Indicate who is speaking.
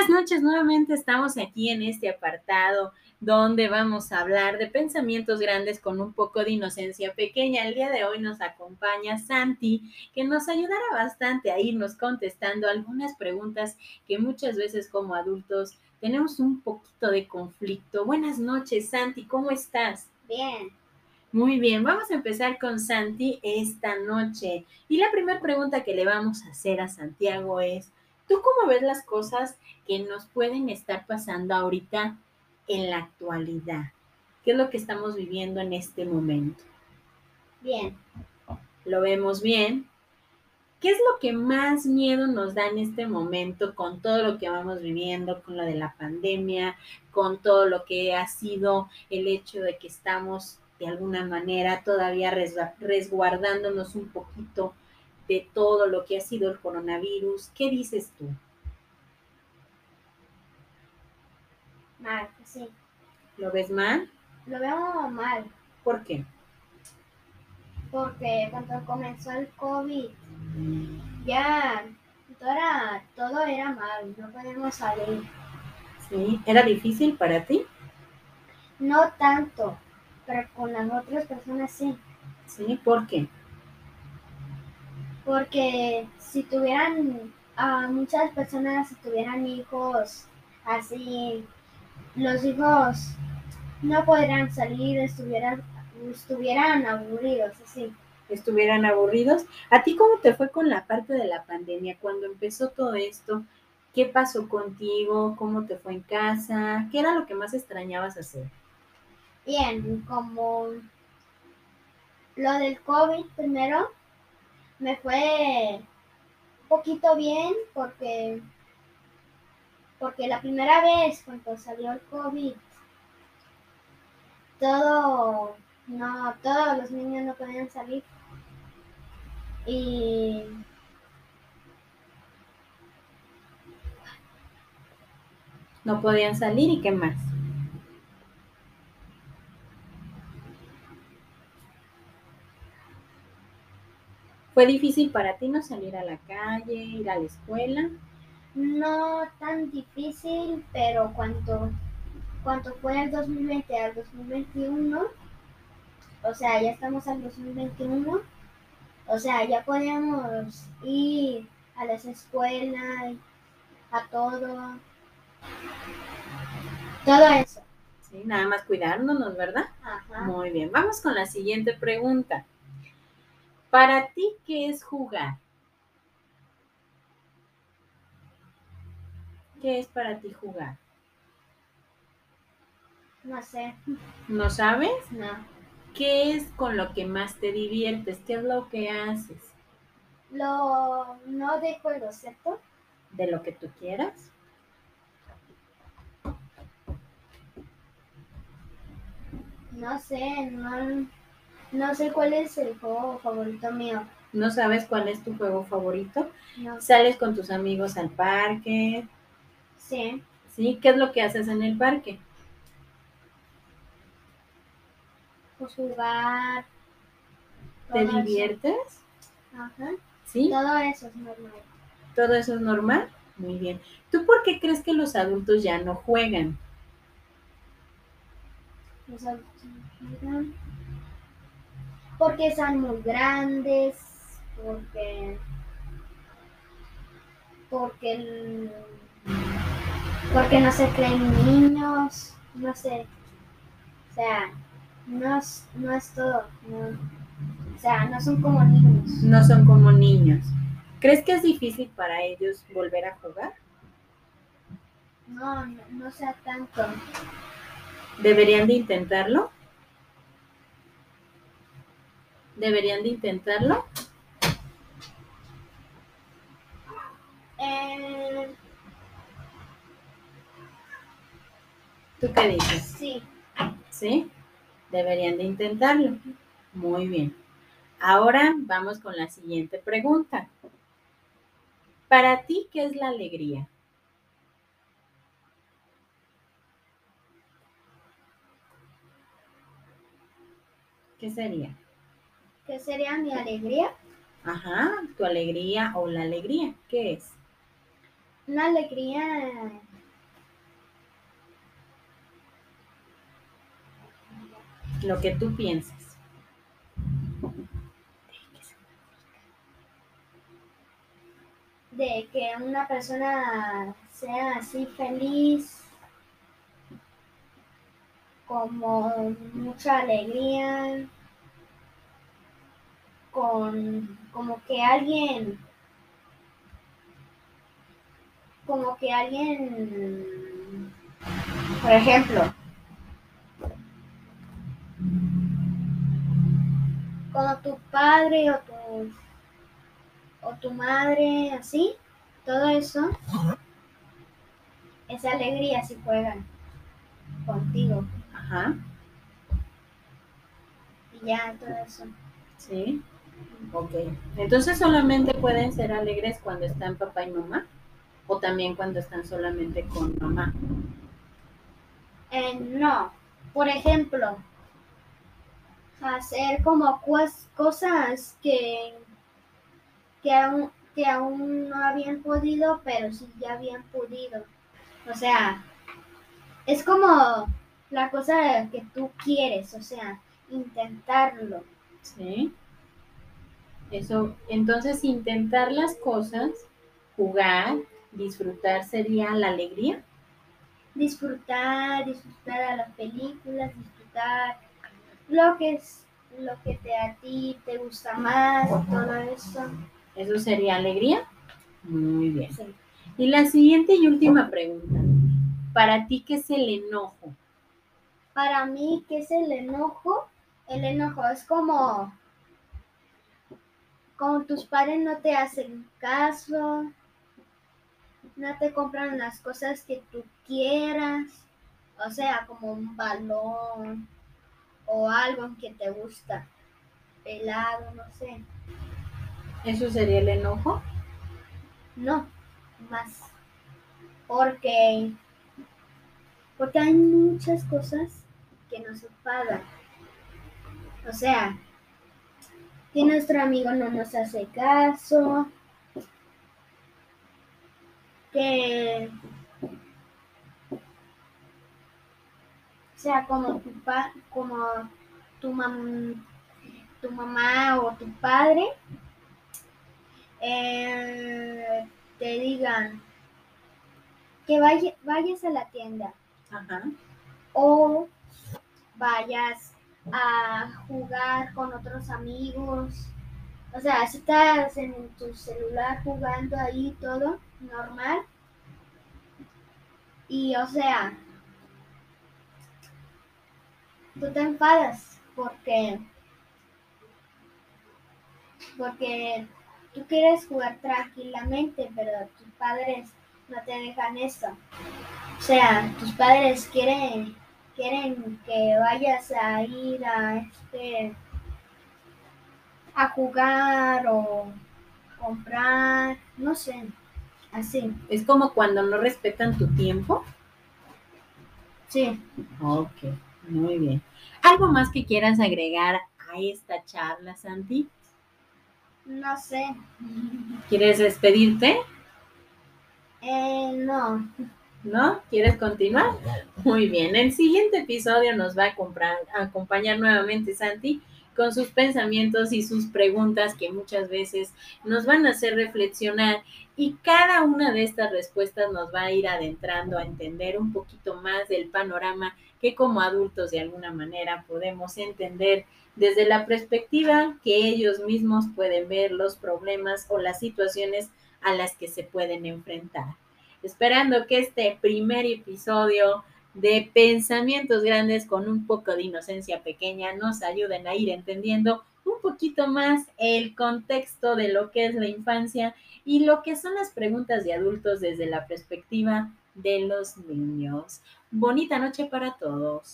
Speaker 1: Buenas noches, nuevamente estamos aquí en este apartado donde vamos a hablar de pensamientos grandes con un poco de inocencia pequeña. El día de hoy nos acompaña Santi, que nos ayudará bastante a irnos contestando algunas preguntas que muchas veces como adultos tenemos un poquito de conflicto. Buenas noches, Santi, ¿cómo estás?
Speaker 2: Bien.
Speaker 1: Muy bien, vamos a empezar con Santi esta noche. Y la primera pregunta que le vamos a hacer a Santiago es, ¿Tú cómo ves las cosas que nos pueden estar pasando ahorita en la actualidad? ¿Qué es lo que estamos viviendo en este momento?
Speaker 2: Bien.
Speaker 1: Lo vemos bien. ¿Qué es lo que más miedo nos da en este momento con todo lo que vamos viviendo, con lo de la pandemia, con todo lo que ha sido el hecho de que estamos de alguna manera todavía resguardándonos un poquito de todo lo que ha sido el coronavirus. ¿Qué dices tú?
Speaker 2: Mal, sí.
Speaker 1: ¿Lo ves mal?
Speaker 2: Lo veo mal.
Speaker 1: ¿Por qué?
Speaker 2: Porque cuando comenzó el COVID, ya todo era, todo era mal, no podíamos salir.
Speaker 1: ¿Sí? ¿Era difícil para ti?
Speaker 2: No tanto, pero con las otras personas sí.
Speaker 1: ¿Sí? ¿Por qué?
Speaker 2: Porque si tuvieran a muchas personas, si tuvieran hijos así, los hijos no podrían salir, estuvieran, estuvieran aburridos, así.
Speaker 1: Estuvieran aburridos. ¿A ti cómo te fue con la parte de la pandemia? Cuando empezó todo esto, ¿qué pasó contigo? ¿Cómo te fue en casa? ¿Qué era lo que más extrañabas hacer?
Speaker 2: Bien, como lo del COVID primero, me fue un poquito bien porque porque la primera vez cuando salió el COVID todo no todos los niños no podían salir. Y
Speaker 1: no podían salir y qué más ¿Fue difícil para ti no salir a la calle, ir a la escuela?
Speaker 2: No tan difícil, pero cuando, cuando fue el 2020 al 2021, o sea, ya estamos al 2021, o sea, ya podíamos ir a las escuelas, a todo, todo eso.
Speaker 1: Sí, nada más cuidándonos, ¿verdad?
Speaker 2: Ajá.
Speaker 1: Muy bien, vamos con la siguiente pregunta. Para ti, ¿qué es jugar? ¿Qué es para ti jugar?
Speaker 2: No sé.
Speaker 1: ¿No sabes?
Speaker 2: No.
Speaker 1: ¿Qué es con lo que más te diviertes? ¿Qué es lo que haces?
Speaker 2: Lo no de juego, ¿cierto?
Speaker 1: De lo que tú quieras.
Speaker 2: No sé, no, no sé cuál es el juego favorito mío.
Speaker 1: ¿No sabes cuál es tu juego favorito?
Speaker 2: No.
Speaker 1: ¿Sales con tus amigos al parque?
Speaker 2: Sí.
Speaker 1: ¿Sí? ¿Qué es lo que haces en el parque?
Speaker 2: Pues jugar.
Speaker 1: ¿Te
Speaker 2: todo eso.
Speaker 1: diviertes?
Speaker 2: Ajá.
Speaker 1: ¿Sí?
Speaker 2: Todo eso es normal.
Speaker 1: ¿Todo eso es normal? Muy bien. ¿Tú por qué crees que los adultos ya no juegan?
Speaker 2: Los adultos no juegan. Porque son muy grandes, porque porque porque no se creen niños, no sé. O sea, no es, no es todo. no. O sea, no son como niños.
Speaker 1: No son como niños. ¿Crees que es difícil para ellos volver a jugar?
Speaker 2: No, no, no sea tanto.
Speaker 1: ¿Deberían de intentarlo? ¿Deberían de intentarlo?
Speaker 2: Eh,
Speaker 1: ¿Tú qué dices?
Speaker 2: sí,
Speaker 1: ¿Sí? Deberían de intentarlo. Muy bien. Ahora vamos con la siguiente pregunta. Para ti, ¿qué es la alegría? ¿Qué sería?
Speaker 2: ¿Qué sería mi alegría?
Speaker 1: Ajá, tu alegría o la alegría, ¿qué es?
Speaker 2: una alegría
Speaker 1: Lo que tú pienses.
Speaker 2: de que una persona sea así feliz, como mucha alegría, con como que alguien como que alguien por ejemplo como tu padre o tu o tu madre así todo eso es alegría si juegan contigo.
Speaker 1: Ajá,
Speaker 2: y ya todo eso.
Speaker 1: Sí. Ok. Entonces solamente pueden ser alegres cuando están papá y mamá o también cuando están solamente con mamá.
Speaker 2: Eh, no, por ejemplo, hacer como cosas que, que, aún, que aún no habían podido, pero sí ya habían podido. O sea, es como la cosa que tú quieres, o sea, intentarlo.
Speaker 1: Sí. Eso, entonces intentar las cosas, jugar, disfrutar sería la alegría.
Speaker 2: Disfrutar, disfrutar a las películas, disfrutar lo que es lo que te, a ti te gusta más, todo eso.
Speaker 1: Eso sería alegría. Muy bien.
Speaker 2: Sí.
Speaker 1: Y la siguiente y última pregunta. Para ti, ¿qué es el enojo?
Speaker 2: Para mí, ¿qué es el enojo? El enojo es como, como tus padres no te hacen caso, no te compran las cosas que tú quieras, o sea, como un balón o algo que te gusta, helado, no sé.
Speaker 1: ¿Eso sería el enojo?
Speaker 2: No, más. Porque, porque hay muchas cosas que nos enfadan. O sea, que nuestro amigo no nos hace caso, que, sea, como tu pa, como tu mam, tu mamá o tu padre eh, te digan que vaya- vayas a la tienda
Speaker 1: Ajá.
Speaker 2: o vayas a jugar con otros amigos. O sea, si estás en tu celular jugando ahí todo normal. Y o sea, tú te enfadas porque porque tú quieres jugar tranquilamente, pero tus padres no te dejan eso. O sea, tus padres quieren quieren que vayas a ir a este a jugar o comprar, no sé, así.
Speaker 1: Es como cuando no respetan tu tiempo.
Speaker 2: Sí.
Speaker 1: Ok, muy bien. ¿Algo más que quieras agregar a esta charla, Santi?
Speaker 2: No sé.
Speaker 1: ¿Quieres despedirte?
Speaker 2: Eh, no.
Speaker 1: ¿No? ¿Quieres continuar? Muy bien. El siguiente episodio nos va a, comprar- a acompañar nuevamente Santi con sus pensamientos y sus preguntas que muchas veces nos van a hacer reflexionar y cada una de estas respuestas nos va a ir adentrando a entender un poquito más del panorama que como adultos de alguna manera podemos entender desde la perspectiva que ellos mismos pueden ver los problemas o las situaciones a las que se pueden enfrentar esperando que este primer episodio de pensamientos grandes con un poco de inocencia pequeña nos ayuden a ir entendiendo un poquito más el contexto de lo que es la infancia y lo que son las preguntas de adultos desde la perspectiva de los niños. Bonita noche para todos.